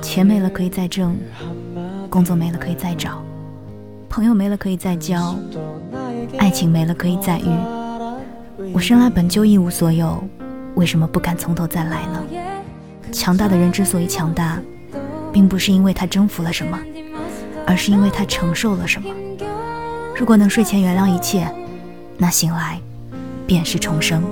钱没了可以再挣工作没了可以再找朋友没了可以再交爱情没了可以再遇。我生来本就一无所有为什么不敢从头再来呢？强大的人之所以强大并不是因为他征服了什么而是因为他承受了什么。如果能睡前原谅一切那醒来便是重生。